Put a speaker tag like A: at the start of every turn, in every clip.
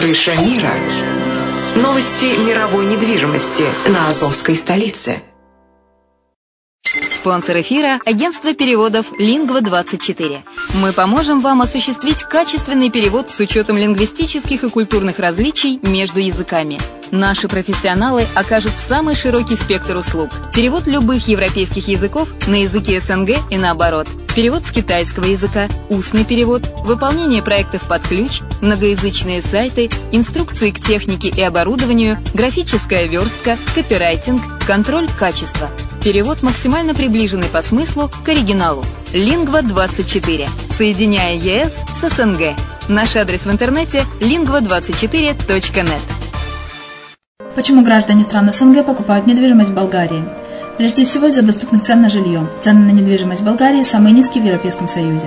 A: Крыша мира. Новости мировой недвижимости на Азовской столице.
B: Спонсор эфира – агентство переводов «Лингва-24». Мы поможем вам осуществить качественный перевод с учетом лингвистических и культурных различий между языками. Наши профессионалы окажут самый широкий спектр услуг. Перевод любых европейских языков на языки СНГ и наоборот. Перевод с китайского языка, устный перевод, выполнение проектов под ключ, многоязычные сайты, инструкции к технике и оборудованию, графическая верстка, копирайтинг, контроль качества – Перевод максимально приближенный по смыслу к оригиналу. Лингва24. Соединяя ЕС с СНГ. Наш адрес в интернете lingva24.net.
C: Почему граждане стран СНГ покупают недвижимость в Болгарии? Прежде всего из-за доступных цен на жилье. Цены на недвижимость в Болгарии самые низкие в Европейском Союзе.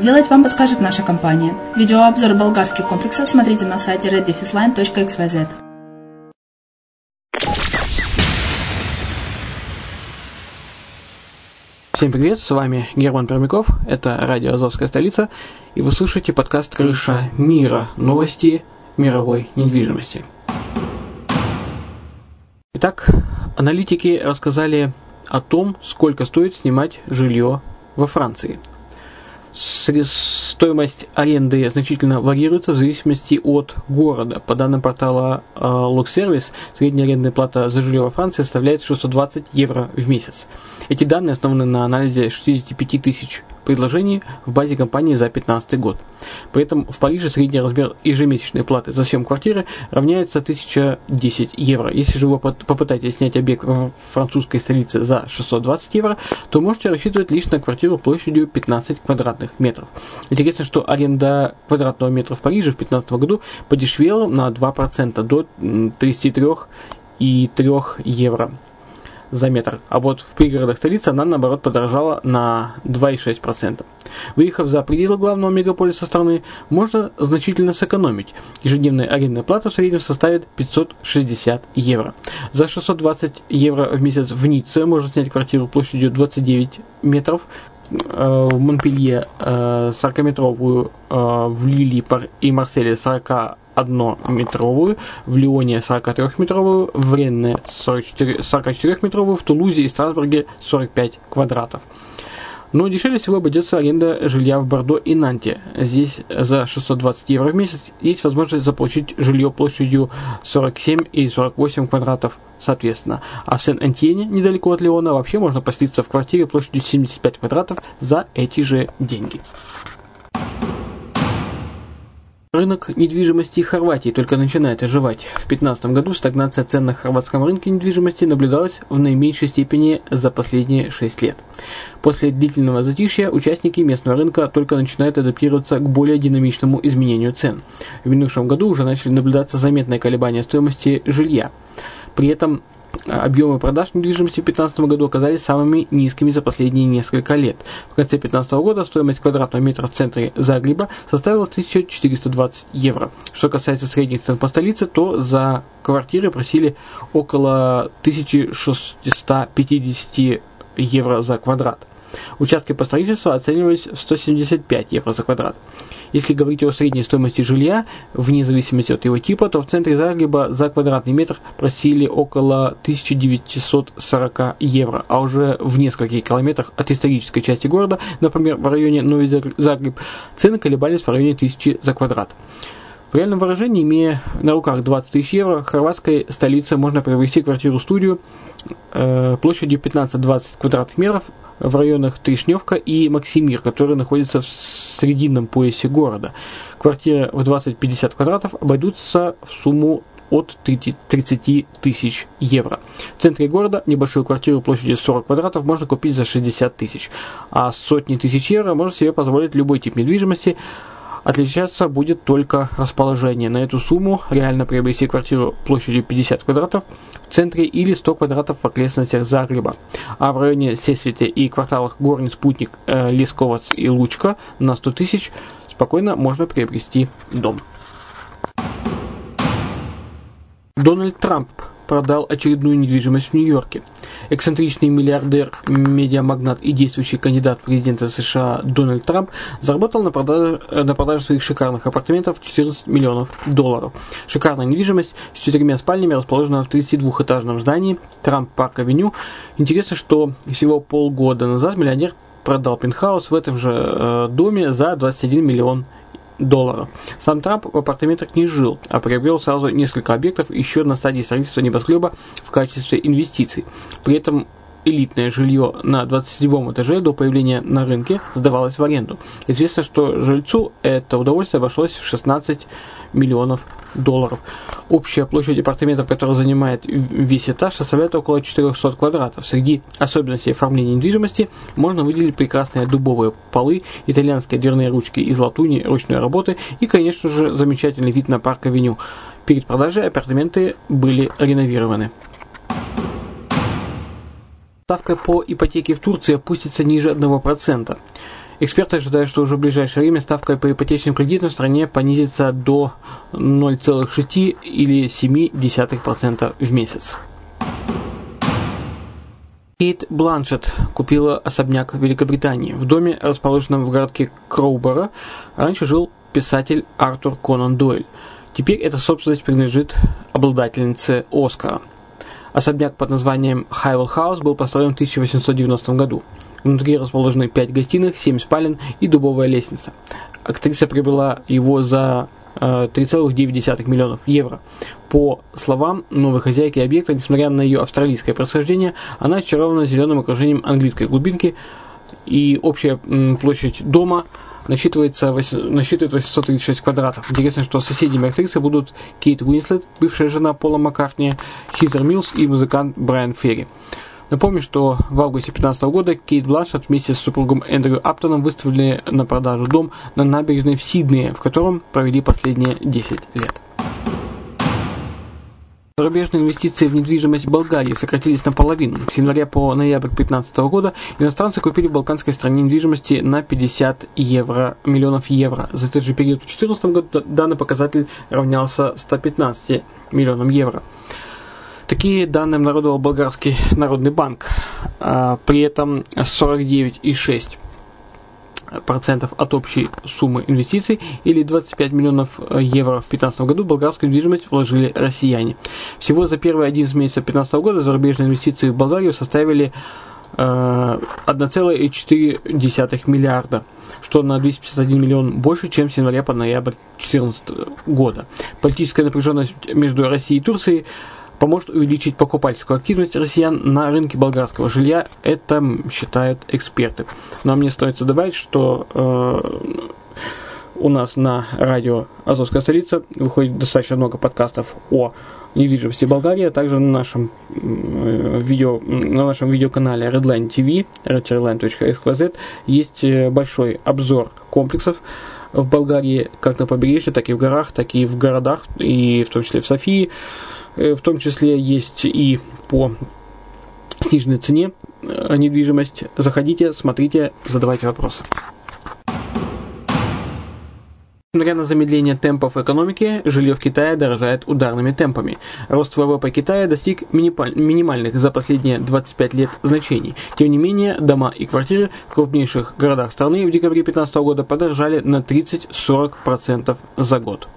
C: сделать, вам подскажет наша компания. Видеообзор болгарских комплексов смотрите на сайте reddefisline.xyz.
D: Всем привет, с вами Герман Пермяков, это радио «Азовская столица», и вы слушаете подкаст «Крыша мира. Новости мировой недвижимости». Итак, аналитики рассказали о том, сколько стоит снимать жилье во Франции. Стоимость аренды значительно варьируется в зависимости от города. По данным портала э, Logservice, средняя арендная плата за жилье во Франции составляет 620 евро в месяц. Эти данные основаны на анализе 65 тысяч предложений в базе компании за 2015 год. При этом в Париже средний размер ежемесячной платы за съем квартиры равняется 1010 евро. Если же вы попытаетесь снять объект в французской столице за 620 евро, то можете рассчитывать лишь на квартиру площадью 15 квадратных метров. Интересно, что аренда квадратного метра в Париже в 2015 году подешевела на 2% до 33,3 евро за метр, а вот в пригородах столицы она наоборот подорожала на 2,6%. Выехав за пределы главного мегаполиса страны, можно значительно сэкономить. Ежедневная арендная плата в среднем составит 560 евро. За 620 евро в месяц в Ницце можно снять квартиру площадью 29 метров, э, в Монпелье 40-метровую, э, э, в Лили и Марселе 40 1-метровую, в Лионе 43-метровую, в Ренне 44-метровую, в Тулузе и Страсбурге 45 квадратов. Но дешевле всего обойдется аренда жилья в Бордо и Нанте. Здесь за 620 евро в месяц есть возможность заполучить жилье площадью 47 и 48 квадратов соответственно. А в Сен-Антьене, недалеко от Леона, вообще можно поселиться в квартире площадью 75 квадратов за эти же деньги. Рынок недвижимости Хорватии только начинает оживать. В 2015 году стагнация цен на хорватском рынке недвижимости наблюдалась в наименьшей степени за последние 6 лет. После длительного затишья участники местного рынка только начинают адаптироваться к более динамичному изменению цен. В минувшем году уже начали наблюдаться заметные колебания стоимости жилья. При этом объемы продаж недвижимости в 2015 году оказались самыми низкими за последние несколько лет. В конце 2015 года стоимость квадратного метра в центре Загреба составила 1420 евро. Что касается средних цен по столице, то за квартиры просили около 1650 евро за квадрат. Участки по строительству оценивались в 175 евро за квадрат. Если говорить о средней стоимости жилья, вне зависимости от его типа, то в центре Загреба за квадратный метр просили около 1940 евро, а уже в нескольких километрах от исторической части города, например, в районе Новый Загреб, цены колебались в районе 1000 за квадрат. В реальном выражении, имея на руках 20 тысяч евро, хорватской столице можно приобрести квартиру-студию э, площадью 15-20 квадратных метров в районах Тришневка и Максимир, которые находятся в срединном поясе города. Квартиры в 20-50 квадратов обойдутся в сумму от 30 тысяч евро. В центре города небольшую квартиру площадью 40 квадратов можно купить за 60 тысяч, а сотни тысяч евро может себе позволить любой тип недвижимости, Отличаться будет только расположение. На эту сумму реально приобрести квартиру площадью 50 квадратов в центре или 100 квадратов в окрестностях Загреба. А в районе Сесвите и кварталах Горный Спутник, э, Лесковац и Лучка на 100 тысяч спокойно можно приобрести дом. Дональд Трамп продал очередную недвижимость в Нью-Йорке. Эксцентричный миллиардер, медиамагнат и действующий кандидат в президенты США Дональд Трамп заработал на продаже, на продаже своих шикарных апартаментов 14 миллионов долларов. Шикарная недвижимость с четырьмя спальнями расположена в 32-этажном здании Трамп Парк Авеню. Интересно, что всего полгода назад миллионер продал пентхаус в этом же э, доме за 21 миллион долларов долларов. Сам Трамп в апартаментах не жил, а приобрел сразу несколько объектов еще на стадии строительства небоскреба в качестве инвестиций. При этом элитное жилье на 27 этаже до появления на рынке сдавалось в аренду. Известно, что жильцу это удовольствие обошлось в 16 миллионов долларов. Общая площадь апартаментов, которая занимает весь этаж, составляет около 400 квадратов. Среди особенностей оформления недвижимости можно выделить прекрасные дубовые полы, итальянские дверные ручки из латуни ручной работы и, конечно же, замечательный вид на парк-авеню. Перед продажей апартаменты были реновированы. Ставка по ипотеке в Турции опустится ниже 1%. Эксперты ожидают, что уже в ближайшее время ставка по ипотечным кредитам в стране понизится до 0,6 или 0,7% в месяц. Кейт Бланшет купила особняк в Великобритании. В доме, расположенном в городке Кроуборо, раньше жил писатель Артур Конан Дойль. Теперь эта собственность принадлежит обладательнице Оскара. Особняк под названием Хайвелл Хаус был построен в 1890 году. Внутри расположены 5 гостиных, 7 спален и дубовая лестница. Актриса приобрела его за 3,9 э, миллионов евро. По словам новой хозяйки объекта, несмотря на ее австралийское происхождение, она очарована зеленым окружением английской глубинки и общая площадь дома насчитывается, насчитывает 836 квадратов. Интересно, что соседями актрисы будут Кейт Уинслет, бывшая жена Пола Маккартни, Хизер Милс и музыкант Брайан Ферри. Напомню, что в августе 2015 года Кейт Бланшет вместе с супругом Эндрю Аптоном выставили на продажу дом на набережной в Сиднее, в котором провели последние 10 лет. Зарубежные инвестиции в недвижимость Болгарии сократились наполовину. С января по ноябрь 2015 года иностранцы купили в балканской стране недвижимости на 50 евро, миллионов евро. За этот же период в 2014 году данный показатель равнялся 115 миллионам евро. Такие данные обнародовал Болгарский народный банк. А, при этом 49,6 процентов от общей суммы инвестиций или 25 миллионов евро в 2015 году в болгарскую недвижимость вложили россияне. Всего за первые 11 месяцев 2015 года зарубежные инвестиции в Болгарию составили 1,4 миллиарда, что на 251 миллион больше, чем с января по ноябрь 2014 года. Политическая напряженность между Россией и Турцией поможет увеличить покупательскую активность россиян на рынке болгарского жилья. Это считают эксперты. Но мне стоит добавить, что э, у нас на радио «Азовская столица» выходит достаточно много подкастов о недвижимости Болгарии, а также на нашем, э, видео, на нашем видеоканале Redline TV, redline.xyz, есть э, большой обзор комплексов в Болгарии, как на побережье, так и в горах, так и в городах, и в том числе в Софии. Э, в том числе есть и по сниженной цене э, недвижимость. Заходите, смотрите, задавайте вопросы. Несмотря на замедление темпов экономики, жилье в Китае дорожает ударными темпами. Рост ВВП Китая достиг минимальных за последние 25 лет значений. Тем не менее, дома и квартиры в крупнейших городах страны в декабре 2015 года подорожали на 30-40% за год.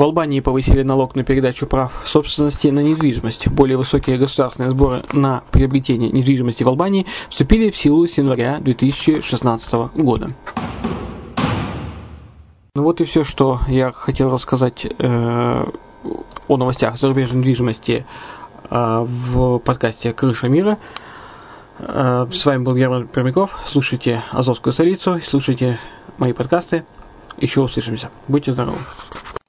D: В Албании повысили налог на передачу прав собственности на недвижимость. Более высокие государственные сборы на приобретение недвижимости в Албании вступили в силу с января 2016 года. Ну вот и все, что я хотел рассказать э, о новостях зарубежной недвижимости э, в подкасте «Крыша мира». Э, с вами был Герман Пермяков. Слушайте «Азовскую столицу», слушайте мои подкасты. Еще услышимся. Будьте здоровы.